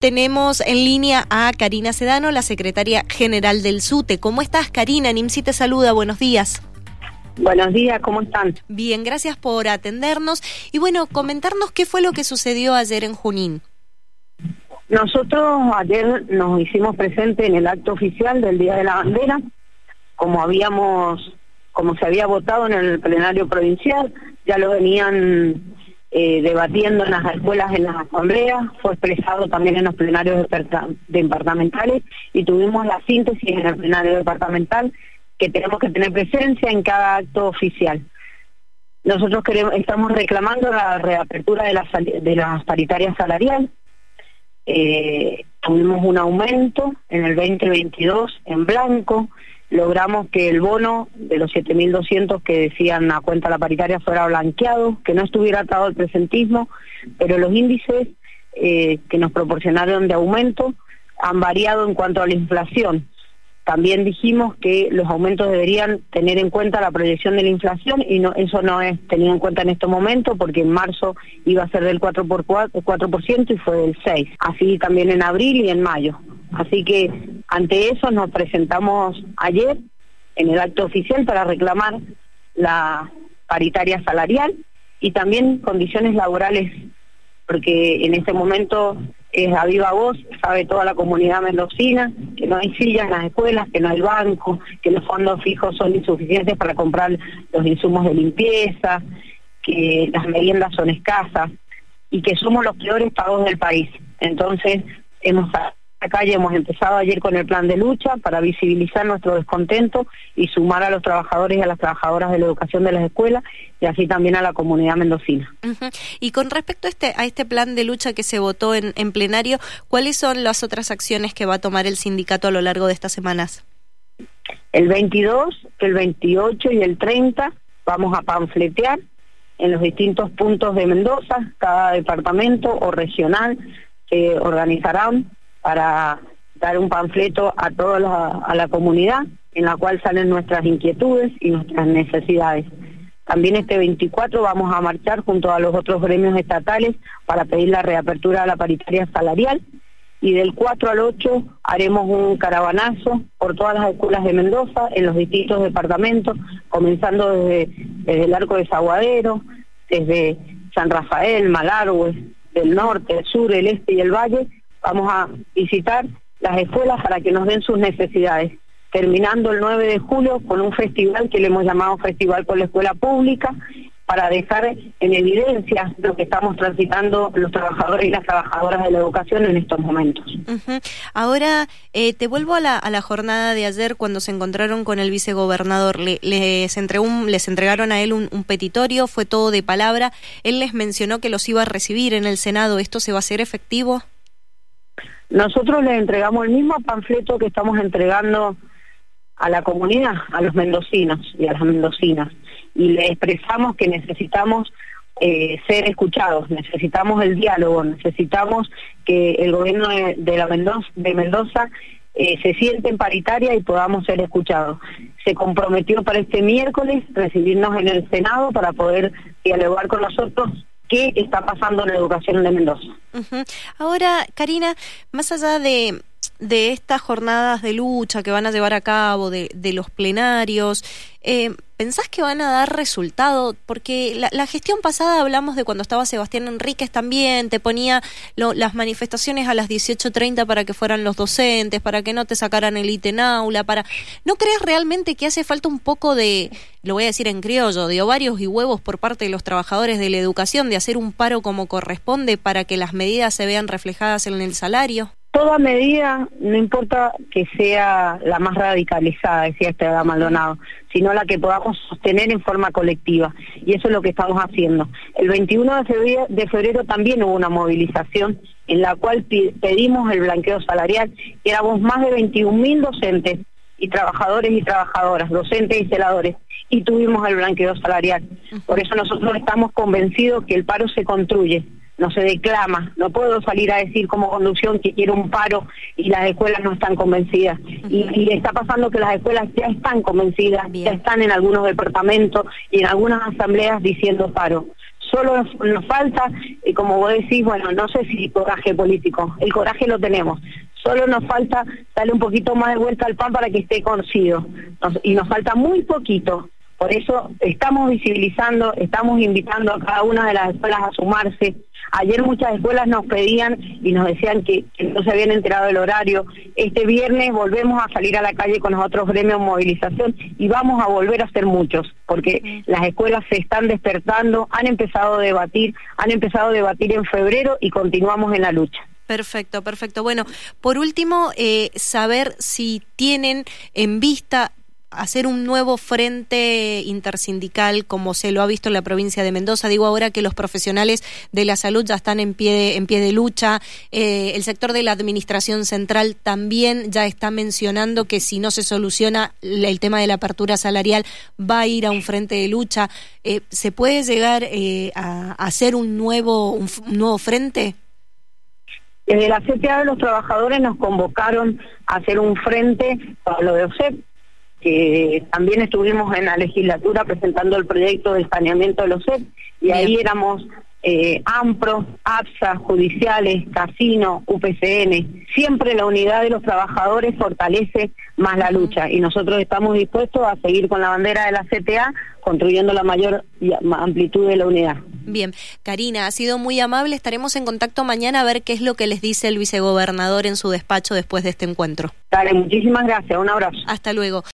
Tenemos en línea a Karina Sedano, la secretaria general del SUTE. ¿Cómo estás, Karina? NIMSI te saluda, buenos días. Buenos días, ¿cómo están? Bien, gracias por atendernos. Y bueno, comentarnos qué fue lo que sucedió ayer en Junín. Nosotros ayer nos hicimos presente en el acto oficial del Día de la Bandera, como habíamos, como se había votado en el plenario provincial, ya lo venían eh, debatiendo en las escuelas, en las asambleas, fue expresado también en los plenarios departamentales y tuvimos la síntesis en el plenario departamental que tenemos que tener presencia en cada acto oficial. Nosotros queremos, estamos reclamando la reapertura de las, de paritarias salariales. Eh, tuvimos un aumento en el 2022 en blanco, logramos que el bono de los 7.200 que decían a cuenta la paritaria fuera blanqueado, que no estuviera atado al presentismo, pero los índices eh, que nos proporcionaron de aumento han variado en cuanto a la inflación. También dijimos que los aumentos deberían tener en cuenta la proyección de la inflación y eso no es tenido en cuenta en este momento porque en marzo iba a ser del 4%, por 4% y fue del 6%. Así también en abril y en mayo. Así que ante eso nos presentamos ayer en el acto oficial para reclamar la paritaria salarial y también condiciones laborales, porque en este momento es a viva voz, sabe toda la comunidad mendocina, que no hay sillas en las escuelas, que no hay banco, que los fondos fijos son insuficientes para comprar los insumos de limpieza, que las meriendas son escasas y que somos los peores pagos del país. Entonces, hemos calle hemos empezado ayer con el plan de lucha para visibilizar nuestro descontento y sumar a los trabajadores y a las trabajadoras de la educación de las escuelas y así también a la comunidad mendocina. Y con respecto a este, a este plan de lucha que se votó en, en plenario, ¿cuáles son las otras acciones que va a tomar el sindicato a lo largo de estas semanas? El 22, el 28 y el 30 vamos a panfletear en los distintos puntos de Mendoza, cada departamento o regional se organizarán para dar un panfleto a toda la, comunidad en la cual salen nuestras inquietudes y nuestras necesidades. También este 24 vamos a marchar junto a los otros gremios estatales para pedir la reapertura de la paritaria salarial y del 4 al 8 haremos un caravanazo por todas las escuelas de Mendoza en los distintos departamentos, comenzando desde, el Arco de Zaguadero, desde San Rafael, Malargüe, del norte, el sur, el este y el valle, Vamos a visitar las escuelas para que nos den sus necesidades, terminando el 9 de julio con un festival que le hemos llamado Festival por la Escuela Pública, para dejar en evidencia lo que estamos transitando los trabajadores y las trabajadoras de la educación en estos momentos. Ahora, eh, te vuelvo a la, jornada de ayer cuando se encontraron con el vicegobernador. Le, les, les entregaron a él un, un, petitorio, fue todo de palabra. Él les mencionó que los iba a recibir en el Senado. ¿Esto se va a hacer efectivo? Nosotros les entregamos el mismo panfleto que estamos entregando a la comunidad, a los mendocinos y a las mendocinas, y le expresamos que necesitamos eh, ser escuchados, necesitamos el diálogo, necesitamos que el gobierno de, la Mendoza, de Mendoza eh, se siente en paritaria y podamos ser escuchados. Se comprometió para este miércoles recibirnos en el Senado para poder dialogar con nosotros qué está pasando en la educación de Mendoza. Ahora, Karina, más allá de de estas jornadas de lucha que van a llevar a cabo, de, de los plenarios, eh, ¿pensás que van a dar resultado? Porque la, gestión pasada hablamos de cuando estaba Sebastián Enríquez también, te ponía las manifestaciones a las 18.30 para que fueran los docentes, para que no te sacaran el ítem aula, para... ¿No crees realmente que hace falta un poco de, lo voy a decir en criollo, de ovarios y huevos por parte de los trabajadores de la educación, de hacer un paro como corresponde para que las medidas se vean reflejadas en el salario? Toda medida, no importa que sea la más radicalizada, decía Esteban Maldonado, sino la que podamos sostener en forma colectiva. Y eso es lo que estamos haciendo. El 21 de febrero, también hubo una movilización en la cual pedimos el blanqueo salarial y éramos más de 21.000 docentes y trabajadores y trabajadoras, docentes y celadores, y tuvimos el blanqueo salarial. Por eso nosotros estamos convencidos que el paro se construye no se declama. No puedo salir a decir como conducción que quiero un paro y las escuelas no están convencidas. y, está pasando que las escuelas ya están convencidas, ya están en algunos departamentos y en algunas asambleas diciendo paro. Solo nos falta, y como vos decís, bueno, no sé si coraje político, el coraje lo tenemos. Solo nos falta darle un poquito más de vuelta al pan para que esté conocido. y nos falta muy poquito. Por eso estamos visibilizando, estamos invitando a cada una de las escuelas a sumarse. Ayer muchas escuelas nos pedían y nos decían que, no se habían enterado del horario. Este viernes volvemos a salir a la calle con los otros gremios movilización y vamos a volver a hacer muchos, porque las escuelas se están despertando, han empezado a debatir, han empezado a debatir en febrero y continuamos en la lucha. Perfecto, perfecto. Bueno, por último, eh, saber si tienen en vista hacer un nuevo frente intersindical como se lo ha visto en la provincia de Mendoza. Digo ahora que los profesionales de la salud ya están en pie de, pie de lucha. Eh, el sector de la administración central también ya está mencionando que si no se soluciona el tema de la apertura salarial va a ir a un frente de lucha. Eh, ¿Se puede llegar eh, a, hacer un nuevo, un, nuevo frente? Desde la CTA los trabajadores nos convocaron a hacer un frente para lo de OSEP, que también estuvimos en la legislatura presentando el proyecto de saneamiento de los SEP y ahí éramos eh, AMPRO, APSA, judiciales, casino, UPCN. Siempre la unidad de los trabajadores fortalece más la lucha y nosotros estamos dispuestos a seguir con la bandera de la CTA construyendo la mayor amplitud de la unidad. Bien, Karina, ha sido muy amable. Estaremos en contacto mañana a ver qué es lo que les dice el vicegobernador en su despacho después de este encuentro. Dale, muchísimas gracias. Un abrazo. Hasta luego.